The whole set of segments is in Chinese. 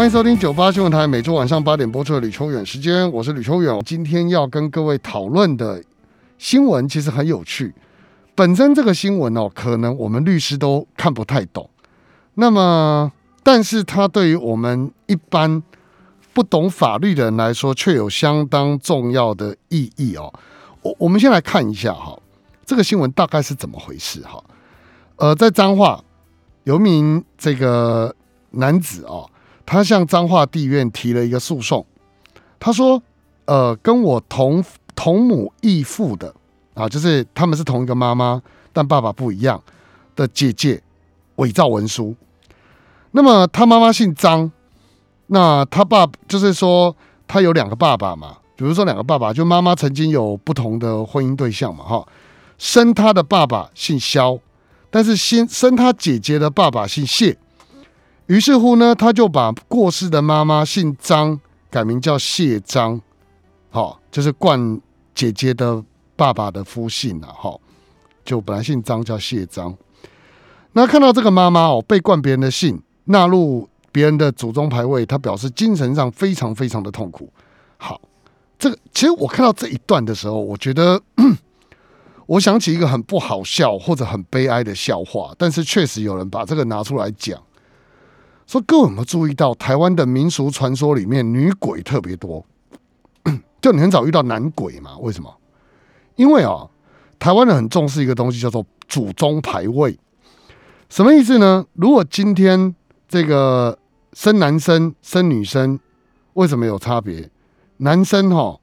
欢迎收听九八新闻台每周晚上八点播出的吕秋远时间，我是吕秋远。今天要跟各位讨论的新闻其实很有趣，本身这个新闻哦，可能我们律师都看不太懂，那么但是它对于我们一般不懂法律的人来说，却有相当重要的意义哦。我我们先来看一下哈，这个新闻大概是怎么回事哈？呃，在彰化有一名这个男子哦。他向彰化地院提了一个诉讼，他说：“呃，跟我同同母异父的啊，就是他们是同一个妈妈，但爸爸不一样的姐姐伪造文书。那么他妈妈姓张，那他爸就是说他有两个爸爸嘛，比如说两个爸爸，就妈妈曾经有不同的婚姻对象嘛，哈，生他的爸爸姓肖，但是先生他姐姐的爸爸姓谢。”于是乎呢，他就把过世的妈妈姓张改名叫谢张，好，就是冠姐姐的爸爸的夫姓了，哈，就本来姓张叫谢张。那看到这个妈妈哦被冠别人的姓，纳入别人的祖宗牌位，他表示精神上非常非常的痛苦。好，这个其实我看到这一段的时候，我觉得 我想起一个很不好笑或者很悲哀的笑话，但是确实有人把这个拿出来讲。说各位有没有注意到，台湾的民俗传说里面女鬼特别多？就你很少遇到男鬼嘛？为什么？因为啊，台湾人很重视一个东西，叫做祖宗牌位。什么意思呢？如果今天这个生男生生女生，为什么有差别？男生哈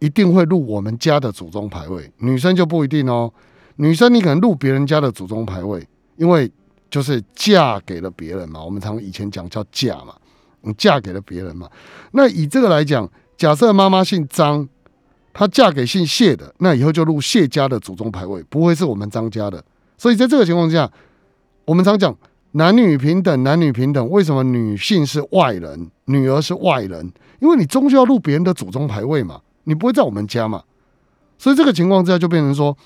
一定会入我们家的祖宗牌位，女生就不一定哦。女生你可能入别人家的祖宗牌位，因为。就是嫁给了别人嘛，我们常以前讲叫嫁嘛，你嫁给了别人嘛。那以这个来讲，假设妈妈姓张，她嫁给姓谢的，那以后就入谢家的祖宗牌位，不会是我们张家的。所以在这个情况下，我们常讲男女平等，男女平等。为什么女性是外人，女儿是外人？因为你终究要入别人的祖宗牌位嘛，你不会在我们家嘛。所以这个情况之下，就变成说，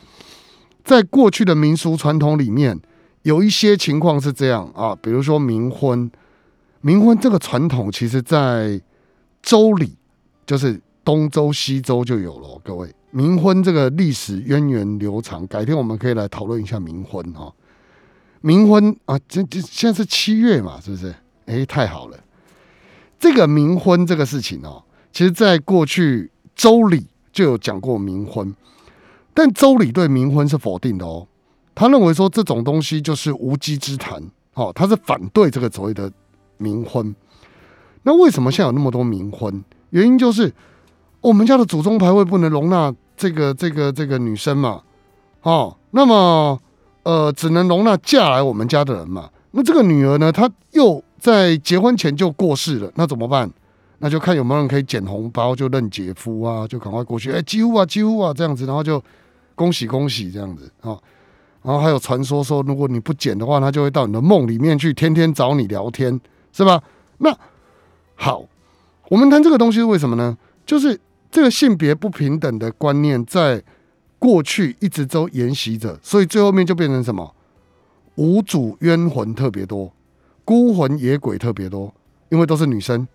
在过去的民俗传统里面。有一些情况是这样啊，比如说冥婚，冥婚这个传统，其实在周礼，就是东周、西周就有了。各位，冥婚这个历史渊源流长，改天我们可以来讨论一下冥婚哈。冥婚啊，这这现在是七月嘛，是不是？哎，太好了，这个冥婚这个事情哦，其实在过去周礼就有讲过冥婚，但周礼对冥婚是否定的哦。他认为说这种东西就是无稽之谈，哦，他是反对这个所谓的冥婚。那为什么现在有那么多冥婚？原因就是我们家的祖宗牌位不能容纳这个这个这个女生嘛，哦，那么呃，只能容纳嫁来我们家的人嘛。那这个女儿呢，她又在结婚前就过世了，那怎么办？那就看有没有人可以捡红包，就认姐夫啊，就赶快过去，哎，几乎啊，几乎啊，这样子，然后就恭喜恭喜这样子啊。然后还有传说说，如果你不剪的话，他就会到你的梦里面去，天天找你聊天，是吧？那好，我们谈这个东西是为什么呢？就是这个性别不平等的观念在过去一直都沿袭着，所以最后面就变成什么？无主冤魂特别多，孤魂野鬼特别多，因为都是女生。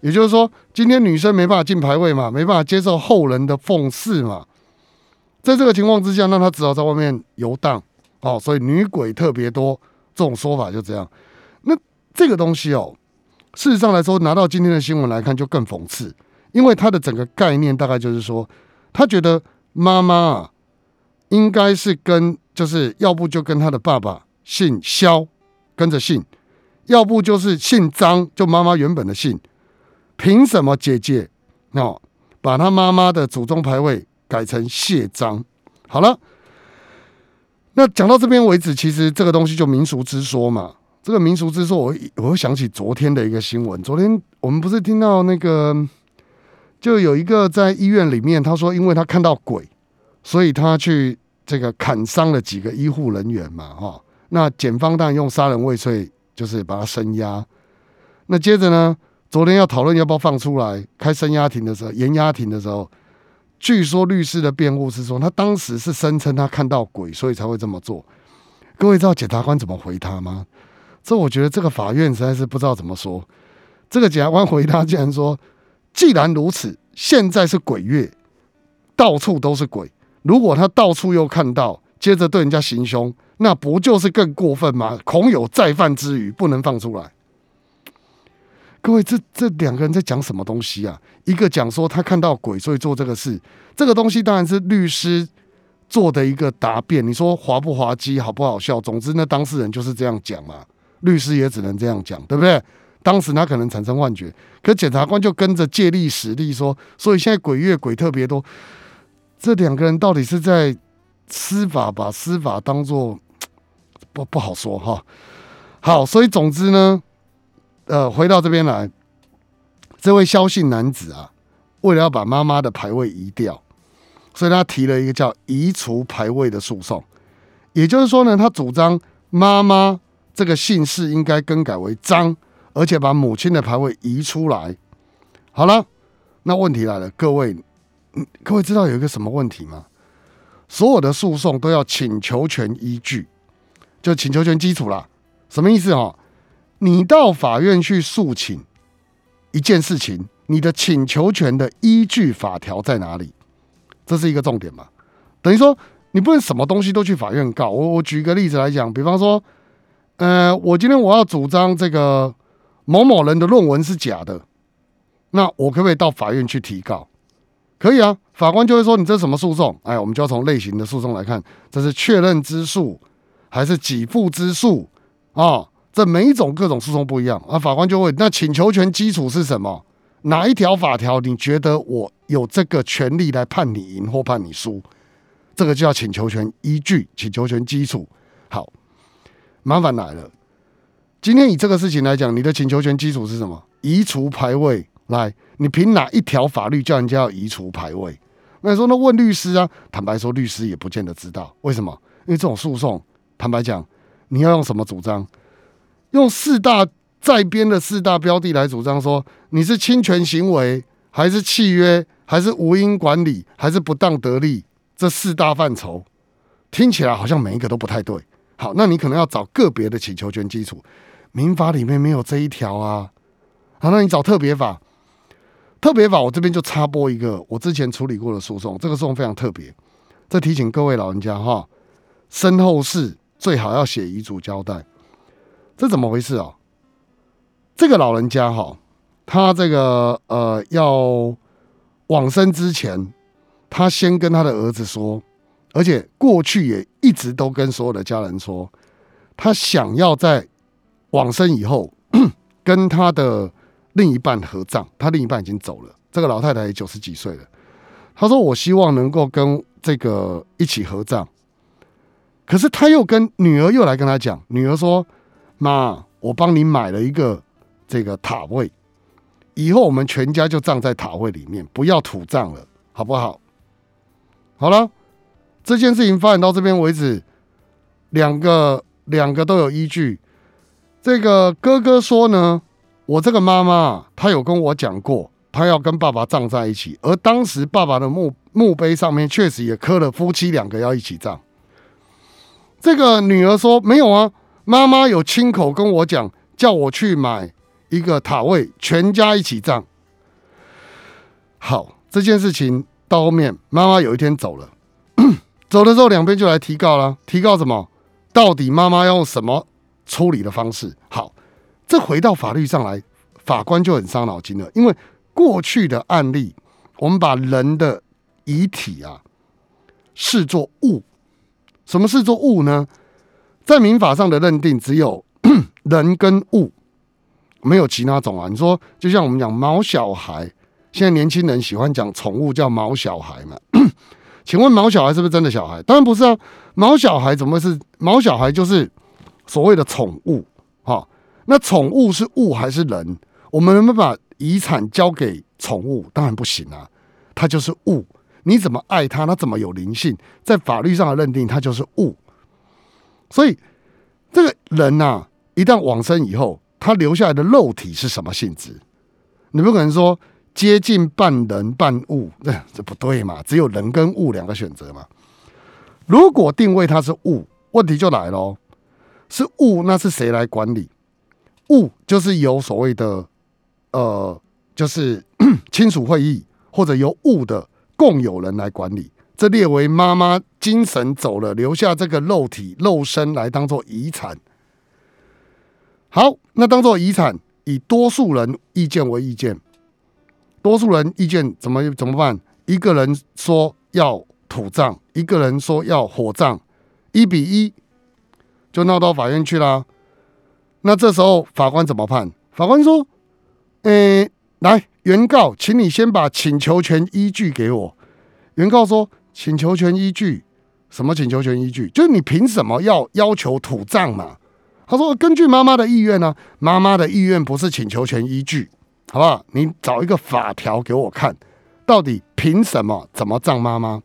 也就是说，今天女生没办法进排位嘛，没办法接受后人的奉祀嘛，在这个情况之下，那她只好在外面游荡。哦，所以女鬼特别多，这种说法就这样。那这个东西哦，事实上来说，拿到今天的新闻来看，就更讽刺，因为他的整个概念大概就是说，他觉得妈妈啊，应该是跟，就是要不就跟他的爸爸姓肖，跟着姓，要不就是姓张，就妈妈原本的姓。凭什么姐姐哦，把他妈妈的祖宗牌位改成谢张？好了。那讲到这边为止，其实这个东西就民俗之说嘛。这个民俗之说，我我会想起昨天的一个新闻。昨天我们不是听到那个就有一个在医院里面，他说因为他看到鬼，所以他去这个砍伤了几个医护人员嘛，哈。那检方当然用杀人未遂，就是把他声押。那接着呢，昨天要讨论要不要放出来开声押庭的时候，严押庭的时候，据说律师的辩护是说，他当时是声称他看到鬼，所以才会这么做。各位知道检察官怎么回他吗？这我觉得这个法院实在是不知道怎么说。这个检察官回答竟然说：“既然如此，现在是鬼月，到处都是鬼。如果他到处又看到，接着对人家行凶，那不就是更过分吗？恐有再犯之余，不能放出来。”各位，这这两个人在讲什么东西啊？一个讲说他看到鬼，所以做这个事。这个东西当然是律师做的一个答辩。你说滑不滑稽，好不好笑？总之，那当事人就是这样讲嘛。律师也只能这样讲，对不对？当时他可能产生幻觉，可检察官就跟着借力使力说，所以现在鬼月鬼特别多。这两个人到底是在司法把司法当做不不好说哈。好，所以总之呢，呃，回到这边来，这位萧姓男子啊，为了要把妈妈的牌位移掉，所以他提了一个叫移除牌位的诉讼。也就是说呢，他主张妈妈这个姓氏应该更改为张。而且把母亲的牌位移出来，好了，那问题来了，各位，各位知道有一个什么问题吗？所有的诉讼都要请求权依据，就请求权基础啦。什么意思哈？你到法院去诉请一件事情，你的请求权的依据法条在哪里？这是一个重点嘛？等于说你不能什么东西都去法院告。我我举一个例子来讲，比方说，呃，我今天我要主张这个。某某人的论文是假的，那我可不可以到法院去提告？可以啊，法官就会说你这什么诉讼？哎，我们就要从类型的诉讼来看，这是确认之诉还是给付之诉啊？这每一种各种诉讼不一样啊，法官就问：那请求权基础是什么？哪一条法条你觉得我有这个权利来判你赢或判你输？这个叫请求权依据、请求权基础。好，麻烦来了。今天以这个事情来讲，你的请求权基础是什么？移除牌位。来，你凭哪一条法律叫人家要移除牌位？那你说那问律师啊？坦白说，律师也不见得知道为什么。因为这种诉讼，坦白讲，你要用什么主张？用四大在编的四大标的来主张，说你是侵权行为，还是契约，还是无因管理，还是不当得利？这四大范畴听起来好像每一个都不太对。好，那你可能要找个别的请求权基础。民法里面没有这一条啊，好，那你找特别法，特别法我这边就插播一个我之前处理过的诉讼，这个诉讼非常特别，这提醒各位老人家哈，身后事最好要写遗嘱交代，这怎么回事啊？这个老人家哈，他这个呃要往生之前，他先跟他的儿子说，而且过去也一直都跟所有的家人说，他想要在往生以后，跟他的另一半合葬，他另一半已经走了。这个老太太也九十几岁了。他说：“我希望能够跟这个一起合葬。”可是他又跟女儿又来跟他讲，女儿说：“妈，我帮你买了一个这个塔位，以后我们全家就葬在塔位里面，不要土葬了，好不好？”好了，这件事情发展到这边为止，两个两个都有依据。这个哥哥说呢，我这个妈妈她有跟我讲过，她要跟爸爸葬在一起，而当时爸爸的墓墓碑上面确实也刻了夫妻两个要一起葬。这个女儿说没有啊，妈妈有亲口跟我讲，叫我去买一个塔位，全家一起葬。好，这件事情到后面，妈妈有一天走了，走的时候两边就来提告了，提告什么？到底妈妈要用什么？处理的方式好，这回到法律上来，法官就很伤脑筋了。因为过去的案例，我们把人的遗体啊视作物，什么视作物呢？在民法上的认定只有 人跟物，没有其他种啊。你说，就像我们讲毛小孩，现在年轻人喜欢讲宠物叫毛小孩嘛？请问毛小孩是不是真的小孩？当然不是啊，毛小孩怎么会是毛小孩？就是。所谓的宠物，哈，那宠物是物还是人？我们能不能把遗产交给宠物，当然不行啊，它就是物。你怎么爱它，它怎么有灵性？在法律上的认定，它就是物。所以这个人呐，一旦往生以后，他留下来的肉体是什么性质？你不可能说接近半人半物，这这不对嘛？只有人跟物两个选择嘛。如果定位它是物，问题就来了，是物，那是谁来管理？物就是由所谓的呃，就是 亲属会议或者由物的共有人来管理。这列为妈妈精神走了，留下这个肉体肉身来当做遗产。好，那当做遗产，以多数人意见为意见。多数人意见怎么怎么办？一个人说要土葬，一个人说要火葬，一比一就闹到法院去啦。那这时候法官怎么判？法官说：“诶，来，原告，请你先把请求权依据给我。”原告说。请求权依据什么？请求权依据就是你凭什么要要求土葬嘛？他说根据妈妈的意愿呢，妈妈的意愿不是请求权依据，好不好？你找一个法条给我看，到底凭什么怎么葬妈妈？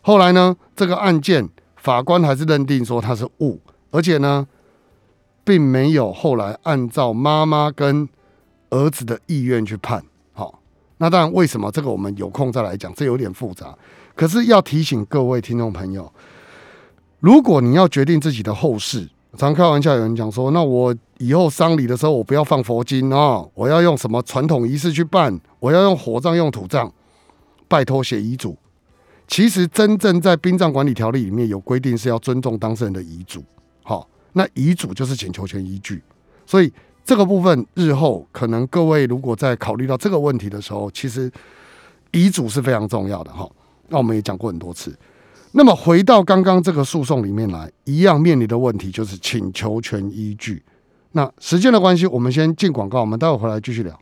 后来呢，这个案件法官还是认定说他是误，而且呢，并没有后来按照妈妈跟儿子的意愿去判。那当然，为什么这个我们有空再来讲？这有点复杂。可是要提醒各位听众朋友，如果你要决定自己的后事，常开玩笑有人讲说，那我以后丧礼的时候，我不要放佛经啊，我要用什么传统仪式去办？我要用火葬，用土葬？拜托写遗嘱。其实真正在殡葬管理条例里面有规定，是要尊重当事人的遗嘱。好，那遗嘱就是请求权依据，所以。这个部分日后可能各位如果在考虑到这个问题的时候，其实遗嘱是非常重要的哈。那我们也讲过很多次。那么回到刚刚这个诉讼里面来，一样面临的问题就是请求权依据。那时间的关系，我们先进广告，我们待会回来继续聊。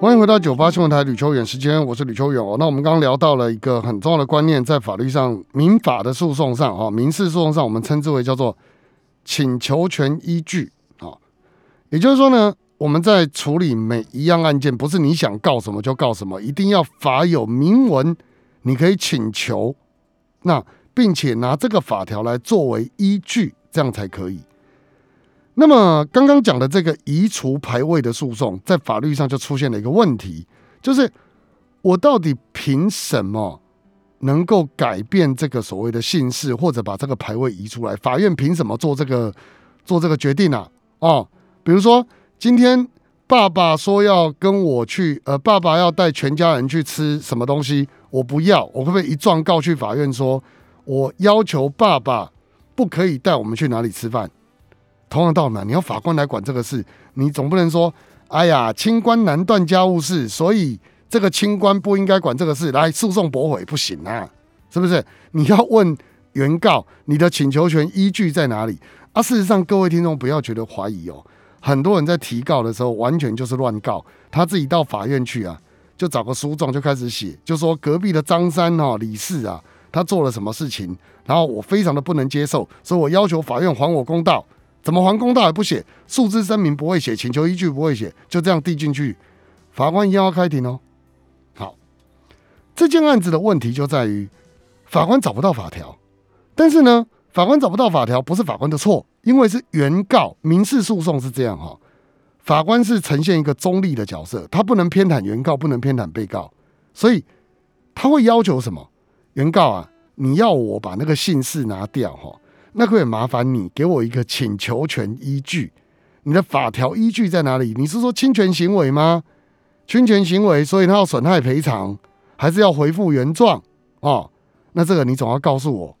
欢迎回到九八新闻台吕秋远时间，我是吕秋远哦。那我们刚刚聊到了一个很重要的观念，在法律上民法的诉讼上啊，民事诉讼上，我们称之为叫做。请求权依据啊，也就是说呢，我们在处理每一样案件，不是你想告什么就告什么，一定要法有明文，你可以请求，那并且拿这个法条来作为依据，这样才可以。那么刚刚讲的这个移除排位的诉讼，在法律上就出现了一个问题，就是我到底凭什么？能够改变这个所谓的姓氏，或者把这个牌位移出来，法院凭什么做这个做这个决定呢？哦，比如说今天爸爸说要跟我去，呃，爸爸要带全家人去吃什么东西，我不要，我会不会一状告去法院说，我要求爸爸不可以带我们去哪里吃饭？同样道理，你要法官来管这个事，你总不能说，哎呀，清官难断家务事，所以。这个清官不应该管这个事，来诉讼驳回不行啊，是不是？你要问原告，你的请求权依据在哪里？啊，事实上，各位听众不要觉得怀疑哦，很多人在提告的时候，完全就是乱告，他自己到法院去啊，就找个书状就开始写，就说隔壁的张三哦，李四啊，他做了什么事情，然后我非常的不能接受，所以我要求法院还我公道。怎么还公道也不写，诉之声明不会写，请求依据不会写，就这样递进去，法官一定要开庭哦。这件案子的问题就在于法官找不到法条，但是呢，法官找不到法条不是法官的错，因为是原告民事诉讼是这样哈，法官是呈现一个中立的角色，他不能偏袒原告，不能偏袒被告，所以他会要求什么？原告啊，你要我把那个姓氏拿掉哈，那可以麻烦你给我一个请求权依据，你的法条依据在哪里？你是说侵权行为吗？侵权行为，所以他要损害赔偿。还是要回复原状哦，那这个你总要告诉我，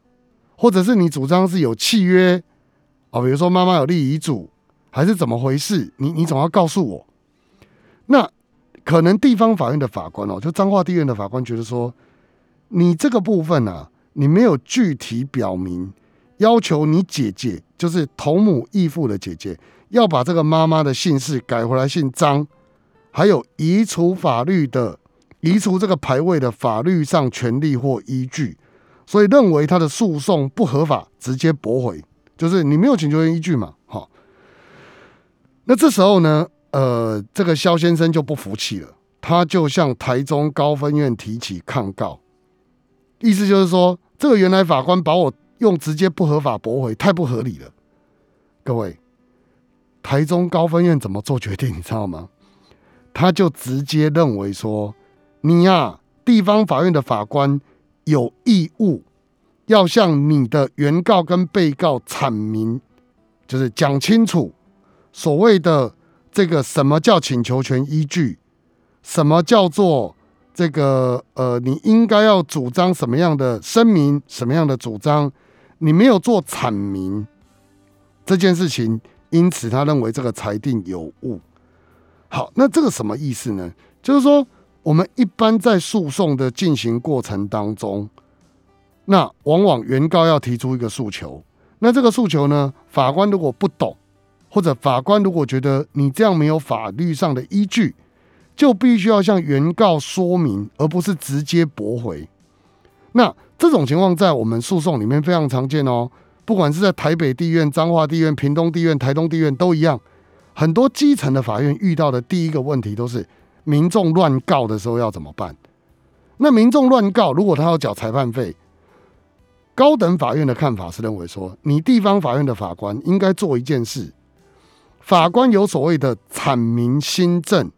或者是你主张是有契约哦，比如说妈妈有立遗嘱，还是怎么回事？你你总要告诉我。那可能地方法院的法官哦，就彰化地院的法官觉得说，你这个部分啊，你没有具体表明，要求你姐姐就是同母异父的姐姐，要把这个妈妈的姓氏改回来姓张，还有移除法律的。移除这个牌位的法律上权利或依据，所以认为他的诉讼不合法，直接驳回，就是你没有请求权依据嘛？好，那这时候呢，呃，这个肖先生就不服气了，他就向台中高分院提起抗告，意思就是说，这个原来法官把我用直接不合法驳回，太不合理了。各位，台中高分院怎么做决定？你知道吗？他就直接认为说，你呀，地方法院的法官有义务要向你的原告跟被告阐明，就是讲清楚所谓的这个什么叫请求权依据，什么叫做这个呃，你应该要主张什么样的声明，什么样的主张，你没有做阐明这件事情，因此他认为这个裁定有误。好，那这个什么意思呢？就是说，我们一般在诉讼的进行过程当中，那往往原告要提出一个诉求，那这个诉求呢，法官如果不懂，或者法官如果觉得你这样没有法律上的依据，就必须要向原告说明，而不是直接驳回。那这种情况在我们诉讼里面非常常见哦，不管是在台北地院、彰化地院、屏东地院、台东地院都一样。很多基层的法院遇到的第一个问题都是民众乱告的时候要怎么办？那民众乱告，如果他要缴裁判费，高等法院的看法是认为说，你地方法院的法官应该做一件事，法官有所谓的阐明新政，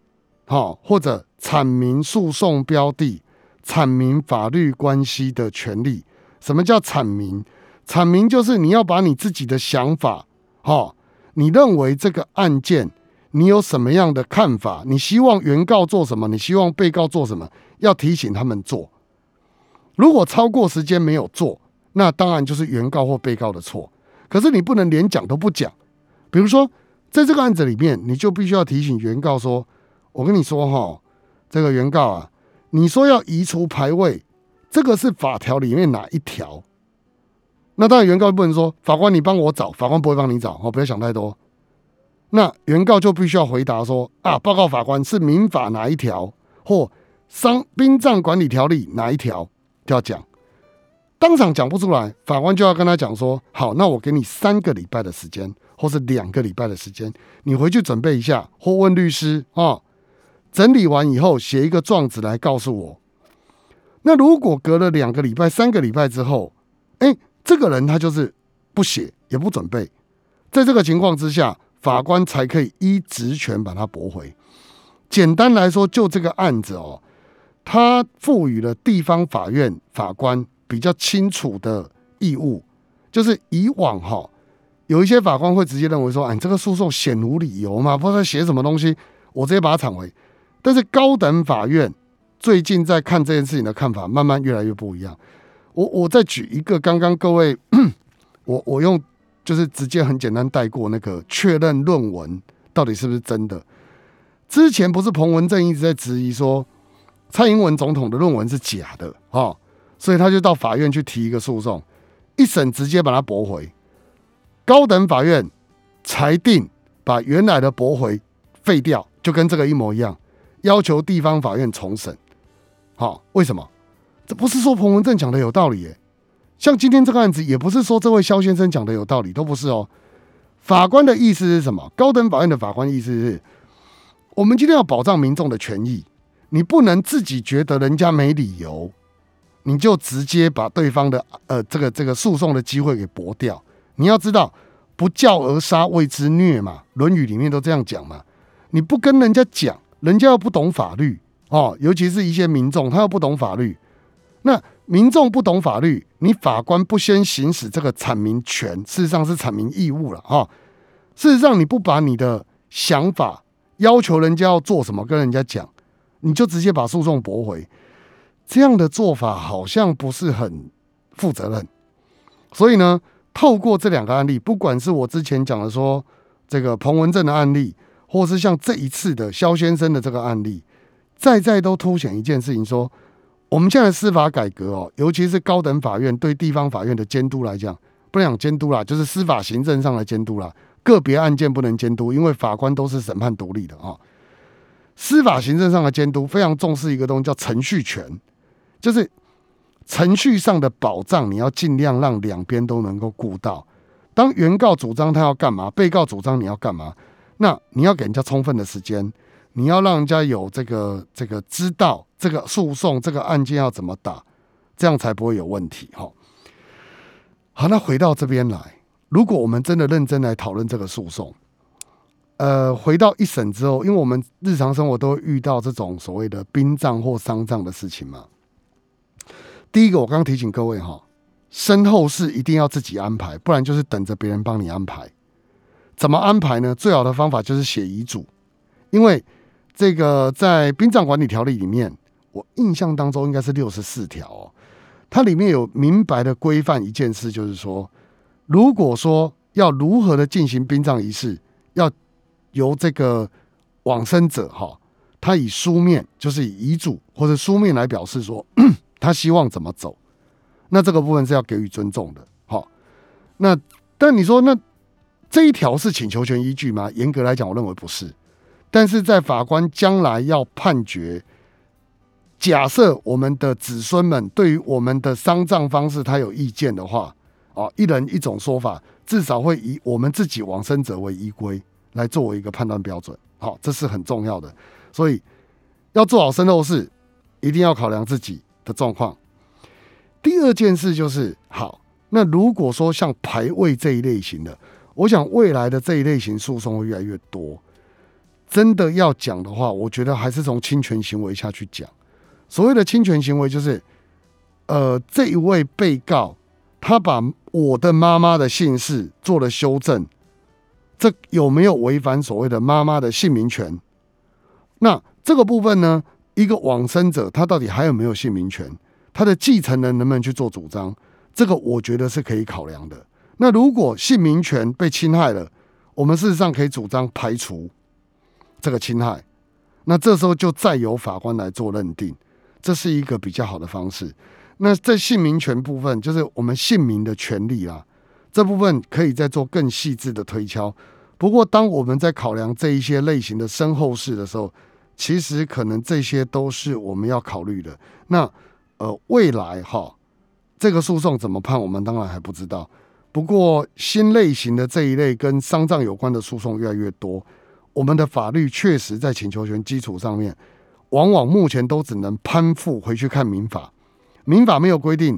哈，或者阐明诉讼标的、阐明法律关系的权利。什么叫阐明？阐明就是你要把你自己的想法，哈。你认为这个案件，你有什么样的看法？你希望原告做什么？你希望被告做什么？要提醒他们做。如果超过时间没有做，那当然就是原告或被告的错。可是你不能连讲都不讲。比如说，在这个案子里面，你就必须要提醒原告说：“我跟你说哈，这个原告啊，你说要移除牌位，这个是法条里面哪一条？”那当然，原告不能说法官你帮我找，法官不会帮你找哦，不要想太多。那原告就必须要回答说啊，报告法官是民法哪一条或商殡葬管理条例哪一条就要讲，当场讲不出来，法官就要跟他讲说，好，那我给你三个礼拜的时间，或是两个礼拜的时间，你回去准备一下，或问律师啊，整理完以后写一个状子来告诉我。那如果隔了两个礼拜、三个礼拜之后，哎。这个人他就是不写也不准备，在这个情况之下，法官才可以依职权把它驳回。简单来说，就这个案子哦，他赋予了地方法院法官比较清楚的义务，就是以往哈有一些法官会直接认为说，哎，这个诉讼显无理由嘛，不知道写什么东西，我直接把它铲回。但是高等法院最近在看这件事情的看法，慢慢越来越不一样。我我再举一个，刚刚各位，我我用就是直接很简单带过那个确认论文到底是不是真的。之前不是彭文正一直在质疑说蔡英文总统的论文是假的啊，所以他就到法院去提一个诉讼，一审直接把它驳回，高等法院裁定把原来的驳回废掉，就跟这个一模一样，要求地方法院重审。好，为什么？这不是说彭文正讲的有道理耶，像今天这个案子，也不是说这位肖先生讲的有道理，都不是哦。法官的意思是什么？高等法院的法官意思是，我们今天要保障民众的权益，你不能自己觉得人家没理由，你就直接把对方的呃这个这个诉讼的机会给驳掉。你要知道，不教而杀谓之虐嘛，《论语》里面都这样讲嘛。你不跟人家讲，人家又不懂法律哦，尤其是一些民众，他又不懂法律。那民众不懂法律，你法官不先行使这个阐明权，事实上是阐明义务了哈。事实上，你不把你的想法要求人家要做什么跟人家讲，你就直接把诉讼驳回，这样的做法好像不是很负责任。所以呢，透过这两个案例，不管是我之前讲的说这个彭文正的案例，或是像这一次的肖先生的这个案例，再再都凸显一件事情说。我们现在司法改革哦，尤其是高等法院对地方法院的监督来讲，不能讲监督啦，就是司法行政上的监督啦。个别案件不能监督，因为法官都是审判独立的啊。司法行政上的监督非常重视一个东西，叫程序权，就是程序上的保障，你要尽量让两边都能够顾到。当原告主张他要干嘛，被告主张你要干嘛，那你要给人家充分的时间，你要让人家有这个这个知道这个诉讼这个案件要怎么打，这样才不会有问题哈。好，那回到这边来，如果我们真的认真来讨论这个诉讼，呃，回到一审之后，因为我们日常生活都会遇到这种所谓的殡葬或丧葬的事情嘛。第一个，我刚刚提醒各位哈，身后事一定要自己安排，不然就是等着别人帮你安排。怎么安排呢？最好的方法就是写遗嘱，因为这个在殡葬管理条例里面，我印象当中应该是六十四条哦，它里面有明白的规范一件事，就是说，如果说要如何的进行殡葬仪式，要由这个往生者哈，他以书面，就是以遗嘱或者书面来表示说。他希望怎么走？那这个部分是要给予尊重的。好，那但你说那这一条是请求权依据吗？严格来讲，我认为不是。但是在法官将来要判决，假设我们的子孙们对于我们的丧葬方式他有意见的话，啊，一人一种说法，至少会以我们自己往生者为依归，来作为一个判断标准。好，这是很重要的。所以要做好身后事，一定要考量自己。的状况。第二件事就是好，那如果说像排位这一类型的，我想未来的这一类型诉讼会越来越多。真的要讲的话，我觉得还是从侵权行为下去讲。所谓的侵权行为，就是呃，这一位被告他把我的妈妈的姓氏做了修正，这有没有违反所谓的妈妈的姓名权？那这个部分呢？一个往生者，他到底还有没有姓名权？他的继承人能不能去做主张？这个我觉得是可以考量的。那如果姓名权被侵害了，我们事实上可以主张排除这个侵害。那这时候就再由法官来做认定，这是一个比较好的方式。那在姓名权部分，就是我们姓名的权利啊，这部分可以再做更细致的推敲。不过，当我们在考量这一些类型的身后事的时候，其实可能这些都是我们要考虑的。那呃，未来哈，这个诉讼怎么判，我们当然还不知道。不过新类型的这一类跟丧葬有关的诉讼越来越多，我们的法律确实在请求权基础上面，往往目前都只能攀附回去看民法。民法没有规定，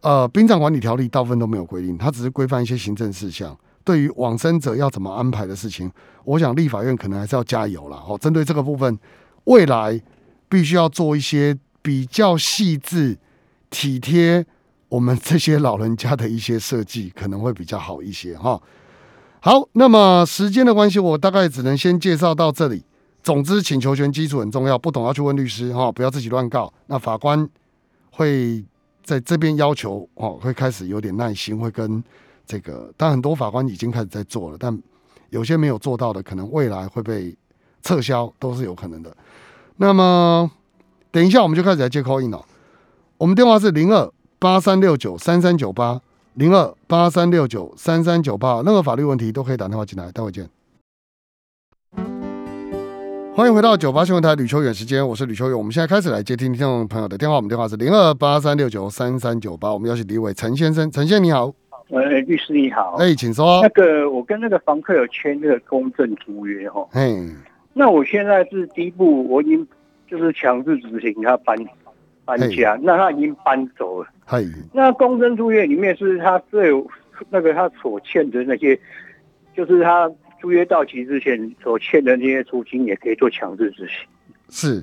呃，殡葬管理条例大部分都没有规定，它只是规范一些行政事项。对于往生者要怎么安排的事情，我想立法院可能还是要加油了。哦，针对这个部分，未来必须要做一些比较细致、体贴我们这些老人家的一些设计，可能会比较好一些。哈，好，那么时间的关系，我大概只能先介绍到这里。总之，请求权基础很重要，不懂要去问律师哈，不要自己乱告。那法官会在这边要求哦，会开始有点耐心，会跟。这个，但很多法官已经开始在做了，但有些没有做到的，可能未来会被撤销，都是有可能的。那么，等一下我们就开始来接 call in 了。我们电话是零二八三六九三三九八零二八三六九三三九八，任何法律问题都可以打电话进来。待会见。欢迎回到九八新闻台吕秋远时间，我是吕秋远。我们现在开始来接听听众朋友的电话，我们电话是零二八三六九三三九八。我们邀请第一位陈先生，陈先生你好。呃，律师你好。哎，请说。那个，我跟那个房客有签那个公证租约哈。嗯。那我现在是第一步，我已经就是强制执行他搬搬家，那他已经搬走了。嗨。那公证租约里面是他最那个他所欠的那些，就是他租约到期之前所欠的那些租金，也可以做强制执行。是，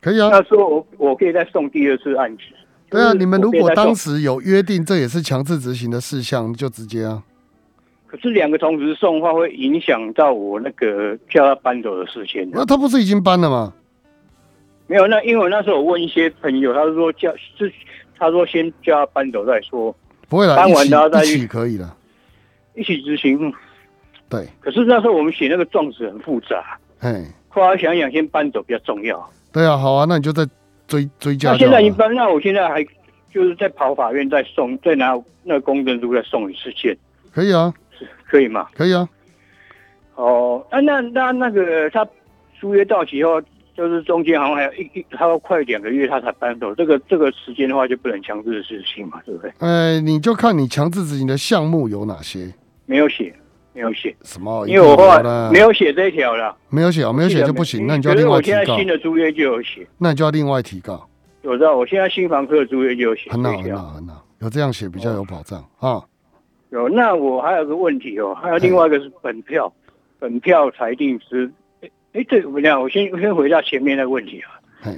可以啊。他说我我可以再送第二次案子。对啊，你们如果当时有约定，这也是强制执行的事项，就直接啊。可是两个同时送的话，会影响到我那个叫他搬走的时间。那他不是已经搬了吗？没有，那因为那时候我问一些朋友，他说叫是他说先叫他搬走再说。不会了，搬完然后再一起可以了，一起执行。对。可是那时候我们写那个状子很复杂。哎。后来想想，先搬走比较重要。对啊，好啊，那你就在。追追加。那现在一般，那我现在还就是在跑法院，再送，再拿那个公证书再送一次件，可以啊，是可以吗？可以啊。哦，那那那那个他租约到期后，就是中间好像还有一一，他要快两个月他才搬走，这个这个时间的话就不能强制执行嘛，对不对？呃，你就看你强制执行的项目有哪些，没有写。没有写什么？因为我后来没有写这一条了，没有写，没有写就不行。那你就要另外提告。我现在新的租约就有写，那你就要另外提告。我知道，我现在新房客的租约就有写。很好，很好，很好，有这样写比较有保障啊。有，那我还有个问题哦，还有另外一个是本票，本票裁定是，哎哎，这我讲，我先先回答前面那个问题啊。哎，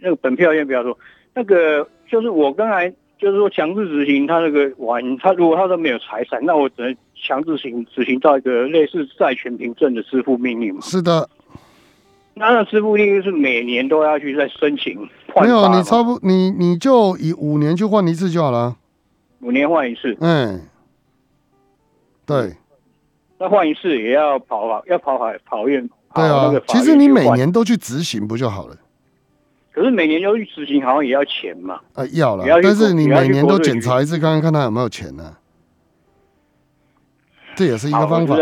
那个本票先不要说，那个就是我刚才就是说强制执行他那个完，他如果他都没有财产，那我只能强制行执行到一个类似债权凭证的支付命令嘛。是的。那那支付命令是每年都要去再申请换没有，你差不你你就以五年去换一次就好了。五年换一次。嗯。对。那换一次也要跑啊，要跑海跑院。对啊。其实你每年都去执行不就好了？可是每年要去执行，好像也要钱嘛。啊，要了。但是你每年都检查一次，看看看他有没有钱呢？这也是一个方法。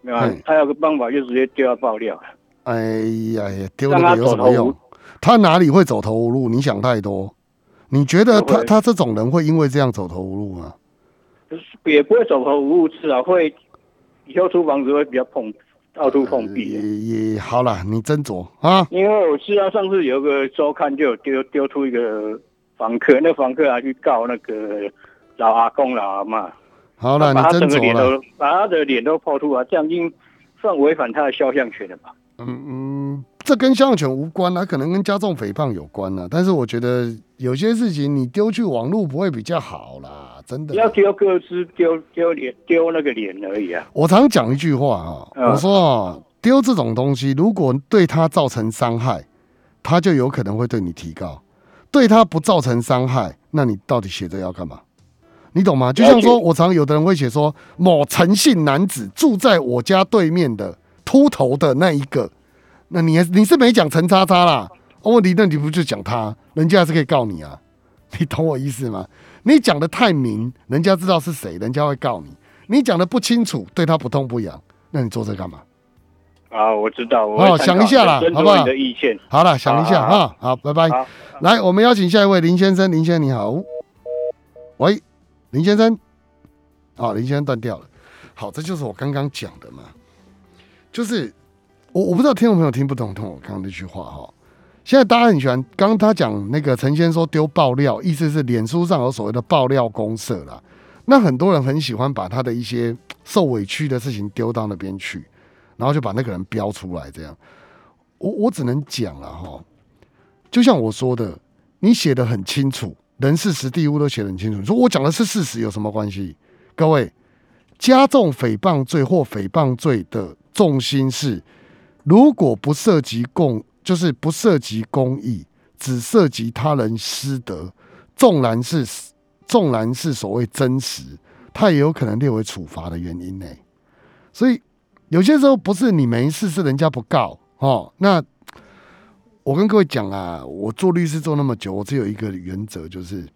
没有，他有个办法就直接丢掉爆料了。哎呀呀，丢了有什么用？他哪里会走投无路？你想太多。你觉得他他这种人会因为这样走投无路吗？也不会走投无路，至少会以后租房子会比较碰到处碰壁。也也好了，你斟酌啊。因为我知道上次有个周刊就有丢丢出一个房客，那房客还去告那个老阿公老阿妈。好了，你斟酌了。把他的脸都抛出来，这样已经算违反他的肖像权了吧？嗯嗯，这跟肖像权无关啊，可能跟加重诽谤有关呢。但是我觉得有些事情你丢去网络不会比较好啦，真的。要丢各自丢丢脸丢那个脸而已啊。我常讲一句话啊，我说啊，丢这种东西，如果对他造成伤害，他就有可能会对你提高；对他不造成伤害，那你到底写这要干嘛？你懂吗？就像说我常有的人会写说，某诚信男子住在我家对面的。秃头的那一个，那你你是没讲陈叉叉啦？问题那你不就讲他？人家还是可以告你啊，你懂我意思吗？你讲的太明，人家知道是谁，人家会告你。你讲的不清楚，对他不痛不痒，那你做这干嘛？啊，我知道，我想一下啦，好不好？的意见，好了，想一下哈，好，拜拜。来，我们邀请下一位林先生，林先生你好，喂，林先生，啊，林先生断掉了。好，这就是我刚刚讲的嘛。就是我我不知道听众朋友听不懂，听我刚刚那句话哈。现在大家很喜欢，刚刚他讲那个陈先说丢爆料，意思是脸书上有所谓的爆料公社啦。那很多人很喜欢把他的一些受委屈的事情丢到那边去，然后就把那个人标出来。这样，我我只能讲了哈。就像我说的，你写的很清楚，人事实地物都写的很清楚。你说我讲的是事实，有什么关系？各位，加重诽谤罪或诽谤罪的。重心是，如果不涉及共，就是不涉及公益，只涉及他人私德，纵然是纵然是所谓真实，它也有可能列为处罚的原因呢。所以有些时候不是你没事，是人家不告哦。那我跟各位讲啊，我做律师做那么久，我只有一个原则，就是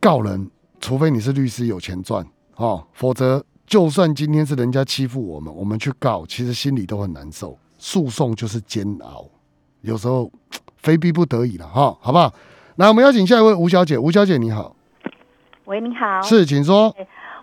告人，除非你是律师有钱赚哦，否则。就算今天是人家欺负我们，我们去告，其实心里都很难受。诉讼就是煎熬，有时候非逼不得已了哈，好不好？来，我们邀请下一位吴小姐。吴小姐你好，喂，你好，是，请说。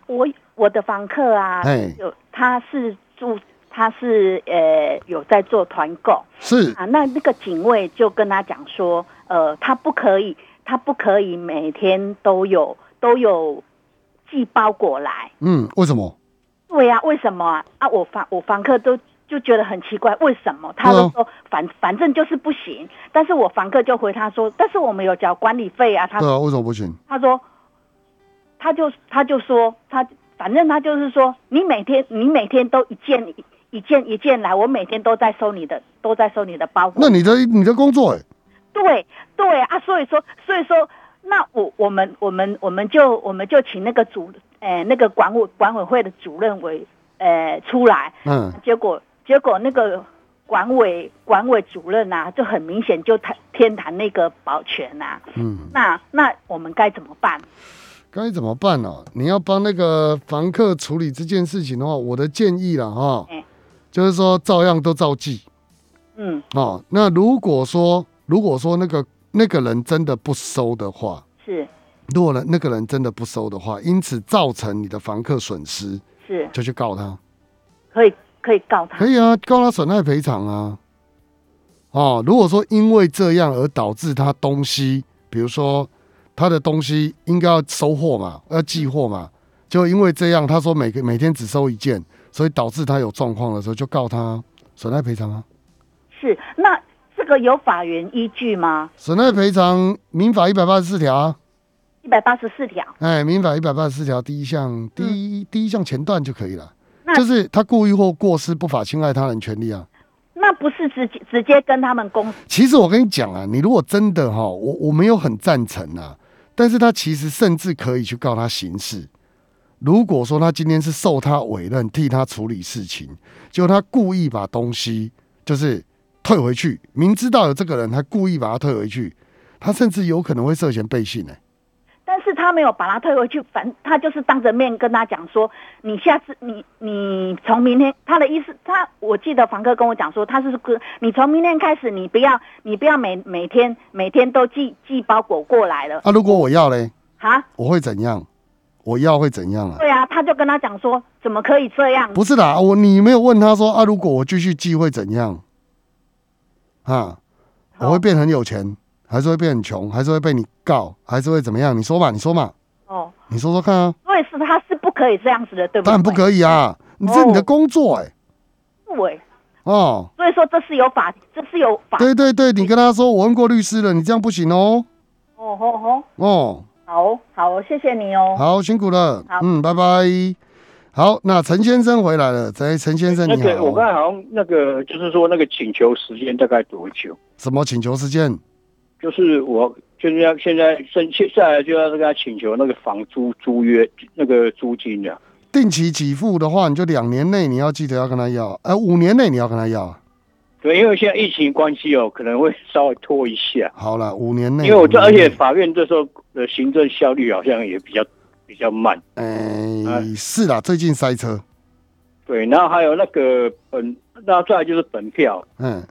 我我的房客啊，有他是住，他是呃有在做团购，是啊，那那个警卫就跟他讲说，呃，他不可以，他不可以每天都有都有。寄包裹来，嗯，为什么？对呀，为什么啊？啊，我房我房客都就觉得很奇怪，为什么？他都说反反正就是不行，但是我房客就回他说，但是我们有交管理费啊。他对啊，为什么不行？他说，他就他就说他反正他就是说，你每天你每天都一件一件一件来，我每天都在收你的都在收你的包裹。那你的你的工作哎？对对啊，所以说所以说。那我我们我们我们就我们就请那个主，呃，那个管委管委会的主任委，呃，出来。嗯。结果结果那个管委管委主任呐，就很明显就谈天谈那个保全呐。嗯。那那我们该怎么办？该怎么办呢？你要帮那个房客处理这件事情的话，我的建议了哈，就是说照样都照记。嗯。哦，那如果说如果说那个。那个人真的不收的话，是；如果呢，那个人真的不收的话，因此造成你的房客损失，是是就去告他，可以可以告他，可以啊，告他损害赔偿啊。哦，如果说因为这样而导致他东西，比如说他的东西应该要收货嘛，要寄货嘛，就因为这样，他说每个每天只收一件，所以导致他有状况的时候就告他损害赔偿啊。是，那这个有法源依据吗？损害赔偿民法一百八十四条啊，一百八十四条。哎，民法一百八十四条第一项第一第一项前段就可以了，就是他故意或过失不法侵害他人权利啊。那不是直接直接跟他们公？其实我跟你讲啊，你如果真的哈，我我没有很赞成啊，但是他其实甚至可以去告他刑事。如果说他今天是受他委任替他处理事情，就他故意把东西就是退回去，明知道有这个人，他故意把他退回去，他甚至有可能会涉嫌背信呢。但是他没有把他退回去，反他就是当着面跟他讲说，你下次你你从明天他的意思，他我记得房客跟我讲说，他是哥，你从明天开始，你不要你不要每每天每天都寄寄包裹过来了。啊，如果我要嘞，啊，我会怎样？我要会怎样啊？对啊，他就跟他讲说，怎么可以这样？不是的，我你没有问他说啊，如果我继续寄会怎样？啊，我会变很有钱。还是会变很穷，还是会被你告，还是会怎么样？你说嘛，你说嘛。哦，你说说看啊。所以是他是不可以这样子的，对不对？当然不可以啊，你这你的工作哎。对。哦。所以说这是有法，这是有法。对对对，你跟他说我问过律师了，你这样不行哦。哦吼吼。哦。好好，谢谢你哦。好辛苦了。好，嗯，拜拜。好，那陈先生回来了。在陈先生你好。我刚才好像那个就是说那个请求时间大概多久？什么请求时间？就是我就是要现在申现在就要跟他请求那个房租租约那个租金的定期给付的话，你就两年内你要记得要跟他要，呃，五年内你要跟他要。对，因为现在疫情关系哦，可能会稍微拖一下。好了，五年内。因为我这而且法院这时候的行政效率好像也比较比较慢。哎，是啦，最近塞车。对，然后还有那个本，那再来就是本票。嗯。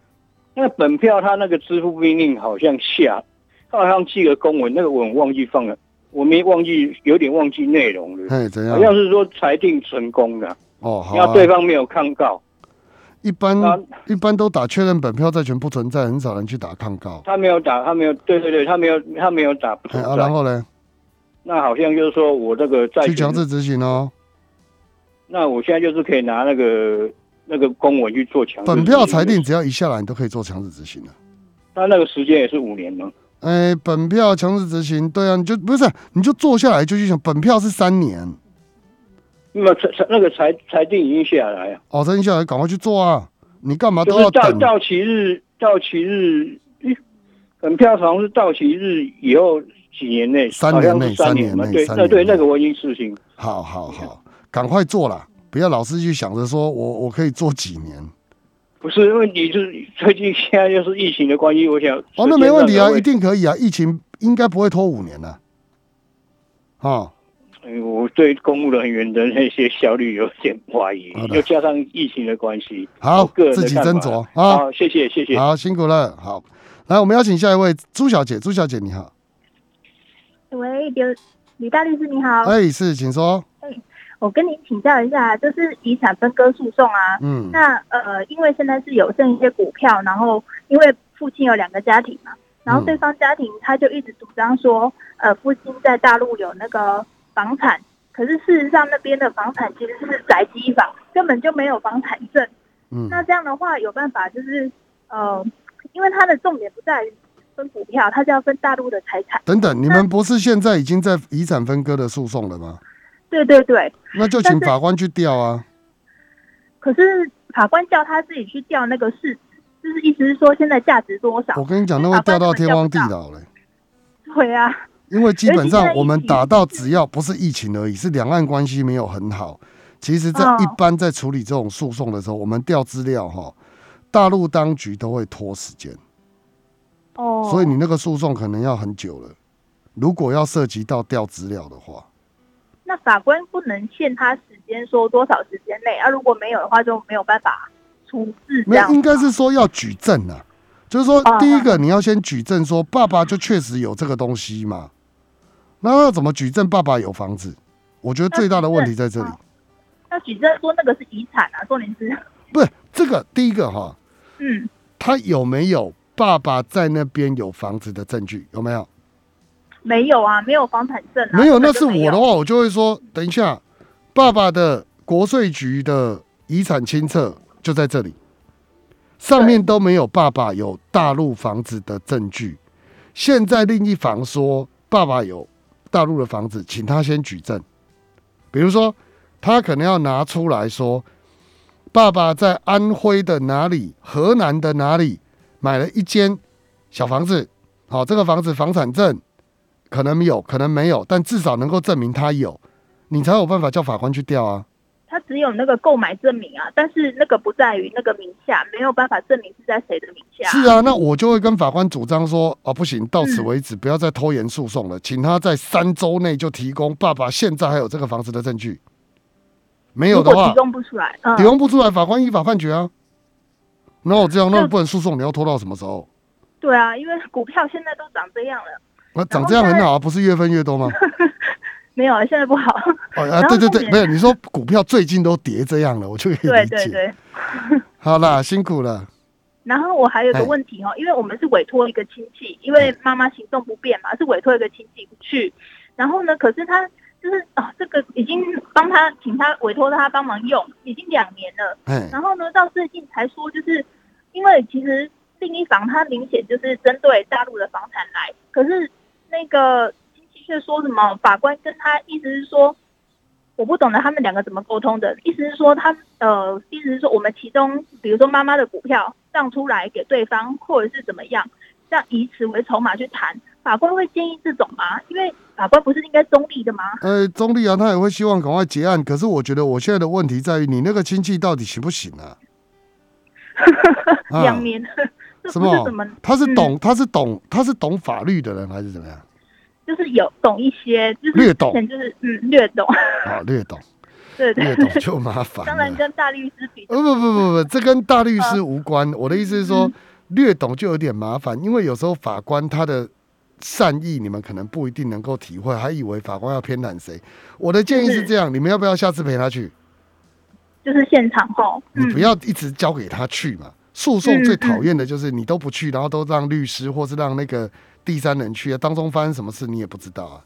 那本票他那个支付命令好像下，好像寄了公文，那个文忘记放了，我没忘记，有点忘记内容了。哎，怎样？好像是说裁定成功的。哦，好。然后对方没有抗告。一般一般都打确认本票债权不存在，很少人去打抗告。他没有打，他没有，对对对，他没有，他没有打。啊，然后呢？那好像就是说我这个债去强制执行哦。那我现在就是可以拿那个。那个公文去做强本票裁定，只要一下来，你都可以做强制执行的。那那个时间也是五年吗？哎，本票强制执行，对啊，你就不是，你就坐下来就去想，本票是三年。那么裁裁那个裁裁定已经下来啊。哦，裁定下来，赶快去做啊！你干嘛都要等？到期日，到期日，本票好像是到期日以后几年内，三年内，三年内，对，那对那个我已经事情。好好好，赶快做了。不要老是去想着说我我可以做几年，不是问题，就是最近现在又是疫情的关系，我想哦，那没问题啊，一定可以啊，疫情应该不会拖五年的，啊，嗯，我对公务人员的那些效率有点怀疑，又加上疫情的关系，好，自己斟酌啊，好，谢谢谢谢，好辛苦了，好，来我们邀请下一位朱小姐，朱小姐你好，喂，刘李大律师你好，哎，是，请说。我跟您请教一下，就是遗产分割诉讼啊。嗯。那呃，因为现在是有剩一些股票，然后因为父亲有两个家庭嘛，然后对方家庭他就一直主张说，呃，父亲在大陆有那个房产，可是事实上那边的房产其实是宅基房，根本就没有房产证。嗯。那这样的话有办法，就是呃，因为他的重点不在于分股票，他就要分大陆的财产。等等，你们不是现在已经在遗产分割的诉讼了吗？对对对，那就请法官去调啊。可是法官叫他自己去调那个市值，就是意思是说现在价值多少？我跟你讲，那会调到天荒地老嘞。对啊，因为基本上我们打到只要不是疫情而已，是两岸关系没有很好。其实，在一般在处理这种诉讼的时候，我们调资料哈，大陆当局都会拖时间。哦。所以你那个诉讼可能要很久了。如果要涉及到调资料的话。那法官不能限他时间，说多少时间内啊？如果没有的话，就没有办法处置。没应该是说要举证啊，就是说第一个你要先举证，说爸爸就确实有这个东西嘛。那要怎么举证？爸爸有房子？我觉得最大的问题在这里。要举证说那个是遗产啊，重点是 不是这个第一个哈？嗯，他有没有爸爸在那边有房子的证据？有没有？没有啊，没有房产证。没有，那是我的话，我就会说，等一下，爸爸的国税局的遗产清册就在这里，上面都没有爸爸有大陆房子的证据。现在另一房说爸爸有大陆的房子，请他先举证。比如说，他可能要拿出来说，爸爸在安徽的哪里、河南的哪里买了一间小房子，好，这个房子房产证。可能有，可能没有，但至少能够证明他有，你才有办法叫法官去调啊。他只有那个购买证明啊，但是那个不在于那个名下，没有办法证明是在谁的名下。是啊，那我就会跟法官主张说，啊，不行，到此为止，不要再拖延诉讼了，请他在三周内就提供爸爸现在还有这个房子的证据。没有的话，提供不出来，提供不出来，法官依法判决啊。那我这样，那不能诉讼，你要拖到什么时候？对啊，因为股票现在都长这样了。那长这样很好啊，不是越分越多吗？没有啊，现在不好。哦啊，对对对，没有。你说股票最近都跌这样了，我就可以理解。对对对。好啦，辛苦了。然后我还有个问题哦，因为我们是委托一个亲戚，因为妈妈行动不便嘛，是委托一个亲戚去。然后呢，可是他就是啊，这个已经帮他请他委托他帮忙用，已经两年了。嗯。然后呢，到最近才说，就是因为其实另一房他明显就是针对大陆的房产来，可是。那个亲戚却说什么？法官跟他意思是说，我不懂得他们两个怎么沟通的。意思是说，他呃，意思是说，我们其中比如说妈妈的股票让出来给对方，或者是怎么样，这样以此为筹码去谈。法官会建议这种吗？因为法官不是应该中立的吗？呃，中立啊，他也会希望赶快结案。可是我觉得我现在的问题在于，你那个亲戚到底行不行啊？两年。什么？他是懂，他是懂，他是懂法律的人，还是怎么样？就是有懂一些，就是略懂，就是嗯，略懂。好，略懂。对对，略懂就麻烦。当然跟大律师比，不不不不不，这跟大律师无关。我的意思是说，略懂就有点麻烦，因为有时候法官他的善意，你们可能不一定能够体会，还以为法官要偏袒谁。我的建议是这样，你们要不要下次陪他去？就是现场后，你不要一直交给他去嘛。诉讼最讨厌的就是你都不去，然后都让律师或是让那个第三人去啊，当中发生什么事你也不知道啊。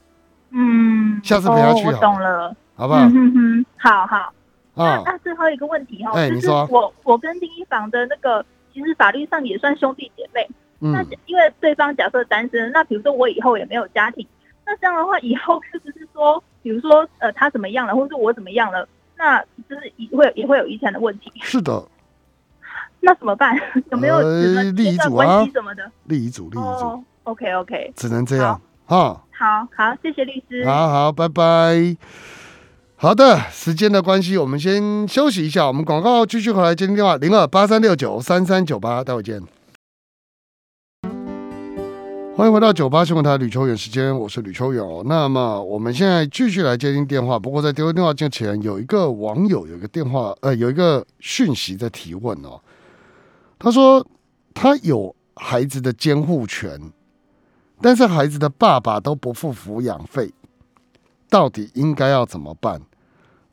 嗯，下次陪他去好，懂了，好不好？嗯哼，好好。啊，那最后一个问题哈，就是我我跟第一房的那个，其实法律上也算兄弟姐妹。嗯那因为对方假设单身，那比如说我以后也没有家庭，那这样的话以后是不是说，比如说呃他怎么样了，或者说我怎么样了，那就是也会也会有遗产的问题。是的。那怎么办？有没有什么立遗嘱啊？什么的？立遗嘱，立遗嘱。OK OK，只能这样哈。好好，谢谢律师。好好，拜拜。好的，时间的关系，我们先休息一下。我们广告继续回来接听电话，零二八三六九三三九八，待会见。欢迎回到九八新闻台吕秋远时间，我是吕秋远哦。那么我们现在继续来接听电话，不过在接听电话之前，有一个网友有一个电话，呃，有一个讯息在提问哦。他说：“他有孩子的监护权，但是孩子的爸爸都不付抚养费，到底应该要怎么办？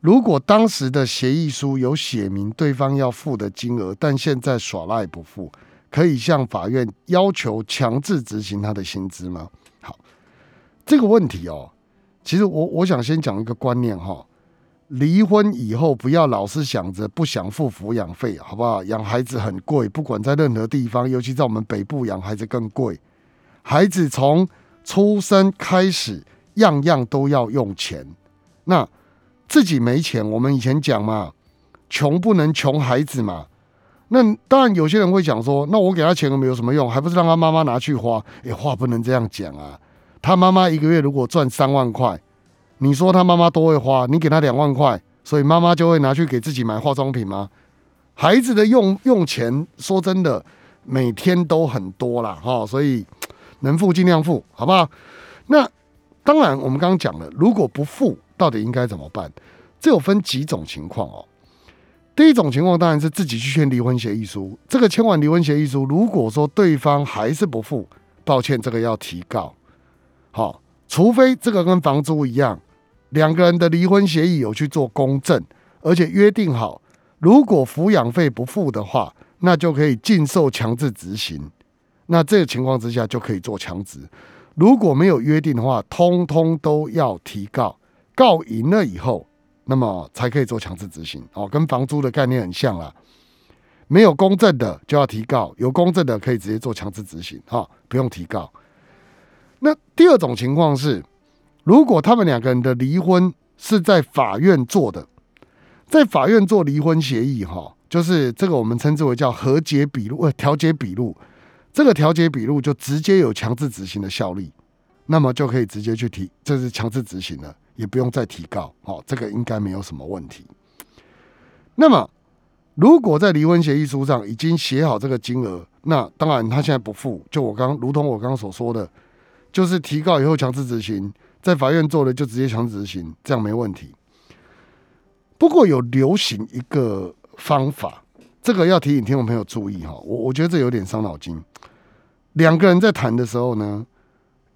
如果当时的协议书有写明对方要付的金额，但现在耍赖不付，可以向法院要求强制执行他的薪资吗？”好，这个问题哦，其实我我想先讲一个观念哈。离婚以后，不要老是想着不想付抚养费，好不好？养孩子很贵，不管在任何地方，尤其在我们北部养孩子更贵。孩子从出生开始，样样都要用钱。那自己没钱，我们以前讲嘛，穷不能穷孩子嘛。那当然，有些人会讲说，那我给他钱又没有什么用，还不是让他妈妈拿去花？哎，话不能这样讲啊。他妈妈一个月如果赚三万块。你说他妈妈都会花，你给他两万块，所以妈妈就会拿去给自己买化妆品吗？孩子的用用钱，说真的，每天都很多啦，哈，所以能付尽量付，好不好？那当然，我们刚刚讲了，如果不付，到底应该怎么办？这有分几种情况哦。第一种情况当然是自己去签离婚协议书，这个签完离婚协议书，如果说对方还是不付，抱歉，这个要提告，好，除非这个跟房租一样。两个人的离婚协议有去做公证，而且约定好，如果抚养费不付的话，那就可以禁售强制执行。那这个情况之下就可以做强制。如果没有约定的话，通通都要提告，告赢了以后，那么才可以做强制执行。哦，跟房租的概念很像啦。没有公证的就要提告，有公证的可以直接做强制执行，哈，不用提告。那第二种情况是，如果他们两个人的离婚是在法院做的，在法院做离婚协议，哈，就是这个我们称之为叫和解笔录，呃，调解笔录。这个调解笔录就直接有强制执行的效力，那么就可以直接去提，这是强制执行了，也不用再提告，好，这个应该没有什么问题。那么。如果在离婚协议书上已经写好这个金额，那当然他现在不付，就我刚如同我刚刚所说的，就是提告以后强制执行，在法院做的就直接强制执行，这样没问题。不过有流行一个方法，这个要提醒听众朋友注意哈，我我觉得这有点伤脑筋。两个人在谈的时候呢，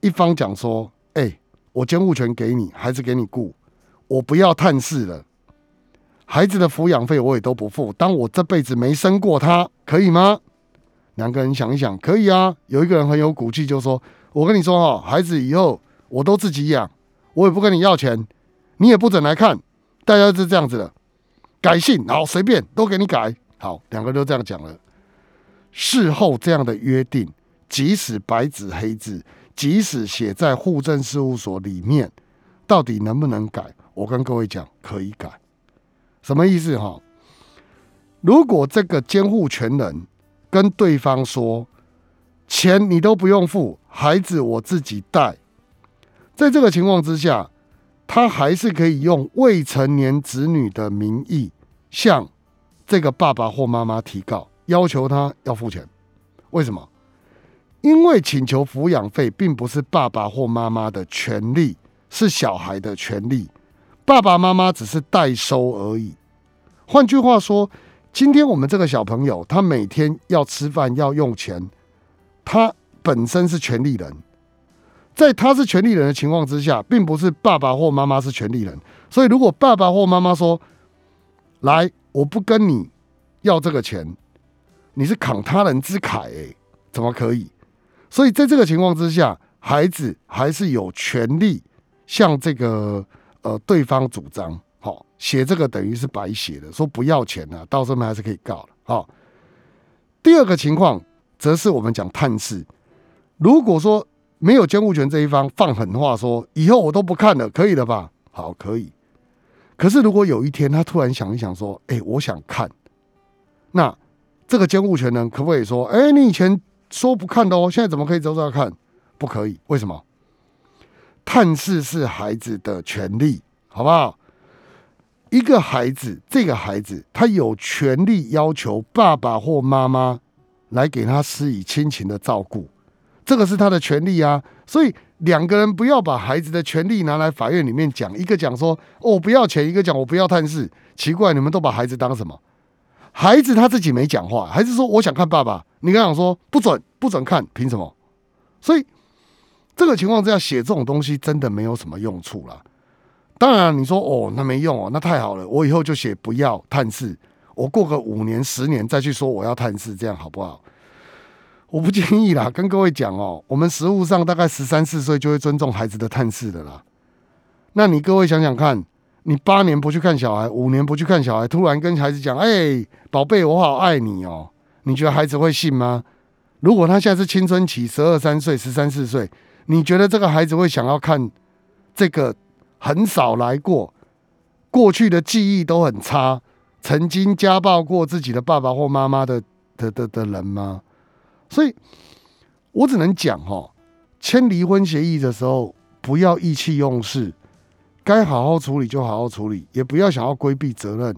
一方讲说：“哎，我监护权给你，孩子给你顾，我不要探视了。”孩子的抚养费我也都不付，当我这辈子没生过他，可以吗？两个人想一想，可以啊。有一个人很有骨气，就说：“我跟你说哈，孩子以后我都自己养，我也不跟你要钱，你也不准来看，大家是这样子的。改姓，好随便都给你改。好，两个都这样讲了。事后这样的约定，即使白纸黑字，即使写在户政事务所里面，到底能不能改？我跟各位讲，可以改。”什么意思哈？如果这个监护权人跟对方说钱你都不用付，孩子我自己带，在这个情况之下，他还是可以用未成年子女的名义向这个爸爸或妈妈提告，要求他要付钱。为什么？因为请求抚养费并不是爸爸或妈妈的权利，是小孩的权利。爸爸妈妈只是代收而已。换句话说，今天我们这个小朋友，他每天要吃饭要用钱，他本身是权利人，在他是权利人的情况之下，并不是爸爸或妈妈是权利人。所以，如果爸爸或妈妈说：“来，我不跟你要这个钱，你是扛他人之慨，哎，怎么可以？”所以在这个情况之下，孩子还是有权利向这个。呃，对方主张好写这个等于是白写的，说不要钱啊，到时候还是可以告的。好，第二个情况则是我们讲探视，如果说没有监护权这一方放狠话说以后我都不看了，可以了吧？好，可以。可是如果有一天他突然想一想说，哎，我想看，那这个监护权人可不可以说，哎，你以前说不看的哦，现在怎么可以走出来看？不可以，为什么？探视是孩子的权利，好不好？一个孩子，这个孩子他有权利要求爸爸或妈妈来给他施以亲情的照顾，这个是他的权利啊。所以两个人不要把孩子的权利拿来法院里面讲，一个讲说我不要钱，一个讲我不要探视。奇怪，你们都把孩子当什么？孩子他自己没讲话，孩子说我想看爸爸，你刚讲说不准不准看，凭什么？所以。这个情况之下写这种东西真的没有什么用处了。当然你说哦，那没用哦，那太好了，我以后就写不要探视，我过个五年十年再去说我要探视，这样好不好？我不建议啦，跟各位讲哦，我们实务上大概十三四岁就会尊重孩子的探视的啦。那你各位想想看，你八年不去看小孩，五年不去看小孩，突然跟孩子讲，哎，宝贝，我好爱你哦，你觉得孩子会信吗？如果他现在是青春期，十二三岁、十三四岁。你觉得这个孩子会想要看这个很少来过、过去的记忆都很差、曾经家暴过自己的爸爸或妈妈的的的的人吗？所以，我只能讲哈，签离婚协议的时候不要意气用事，该好好处理就好好处理，也不要想要规避责任，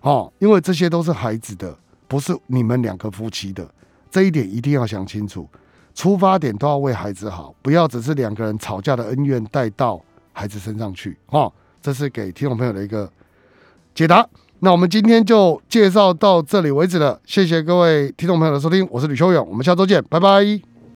哦，因为这些都是孩子的，不是你们两个夫妻的，这一点一定要想清楚。出发点都要为孩子好，不要只是两个人吵架的恩怨带到孩子身上去。哈，这是给听众朋友的一个解答。那我们今天就介绍到这里为止了，谢谢各位听众朋友的收听，我是吕秋勇，我们下周见，拜拜。